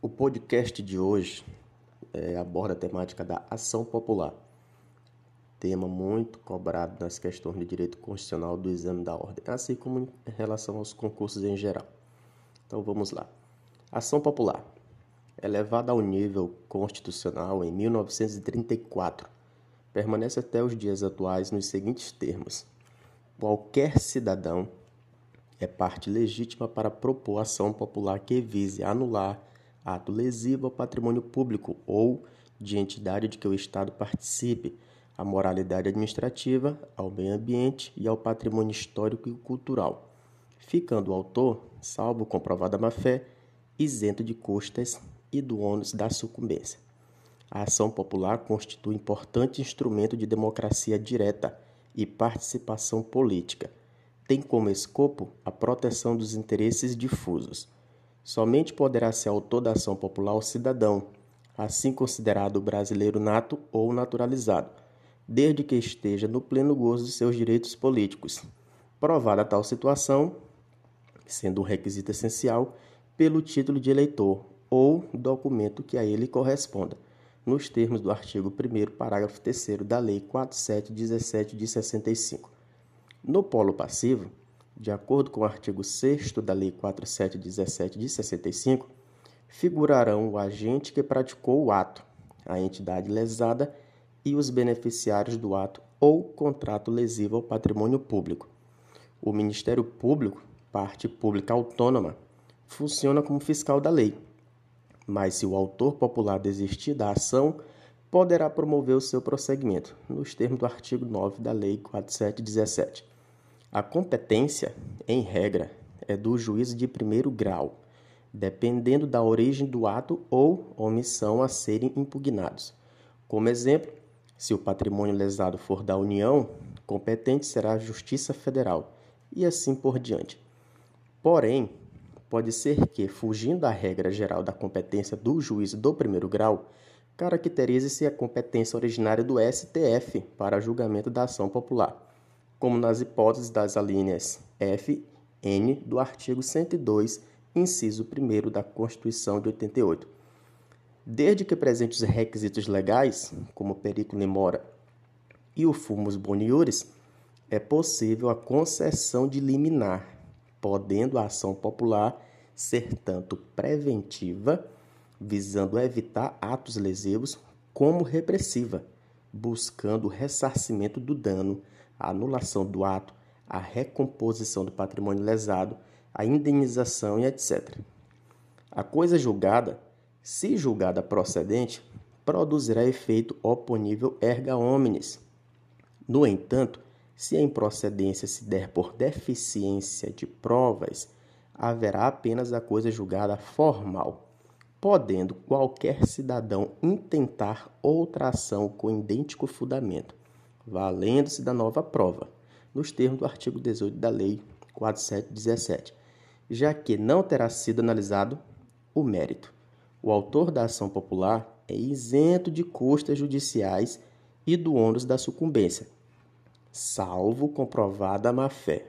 O podcast de hoje é, aborda a temática da ação popular, tema muito cobrado nas questões de direito constitucional do exame da ordem, assim como em relação aos concursos em geral. Então vamos lá. Ação popular, elevada ao nível constitucional em 1934, permanece até os dias atuais nos seguintes termos: qualquer cidadão é parte legítima para propor ação popular que vise anular ato lesivo ao patrimônio público ou de entidade de que o Estado participe, à moralidade administrativa, ao meio ambiente e ao patrimônio histórico e cultural, ficando o autor, salvo comprovada má-fé, isento de custas e do ônus da sucumbência. A ação popular constitui importante instrumento de democracia direta e participação política. Tem como escopo a proteção dos interesses difusos Somente poderá ser autor da ação popular o cidadão, assim considerado brasileiro nato ou naturalizado, desde que esteja no pleno gozo de seus direitos políticos. Provada tal situação, sendo um requisito essencial, pelo título de eleitor ou documento que a ele corresponda, nos termos do artigo 1 parágrafo 3 da Lei 4717 de 65. No polo passivo, de acordo com o artigo 6 da Lei 4717 de 65, figurarão o agente que praticou o ato, a entidade lesada e os beneficiários do ato ou contrato lesivo ao patrimônio público. O Ministério Público, parte pública autônoma, funciona como fiscal da lei, mas se o autor popular desistir da ação, poderá promover o seu prosseguimento, nos termos do artigo 9 da Lei 4717. A competência, em regra, é do juiz de primeiro grau, dependendo da origem do ato ou omissão a serem impugnados. Como exemplo, se o patrimônio lesado for da União, competente será a Justiça Federal e assim por diante. Porém, pode ser que, fugindo da regra geral da competência do juiz do primeiro grau, caracterize-se a competência originária do STF para julgamento da ação popular como nas hipóteses das alíneas F, N do artigo 102, inciso 1 da Constituição de 88. Desde que presentes os requisitos legais, como periculum mora e o fumus boniuris, é possível a concessão de liminar, podendo a ação popular ser tanto preventiva, visando evitar atos lesivos, como repressiva, buscando o ressarcimento do dano a anulação do ato, a recomposição do patrimônio lesado, a indenização e etc. A coisa julgada, se julgada procedente, produzirá efeito oponível erga omnes. No entanto, se a improcedência se der por deficiência de provas, haverá apenas a coisa julgada formal, podendo qualquer cidadão intentar outra ação com idêntico fundamento, valendo-se da nova prova, nos termos do artigo 18 da Lei 4717, já que não terá sido analisado o mérito. O autor da ação popular é isento de custas judiciais e do ônus da sucumbência, salvo comprovada má-fé.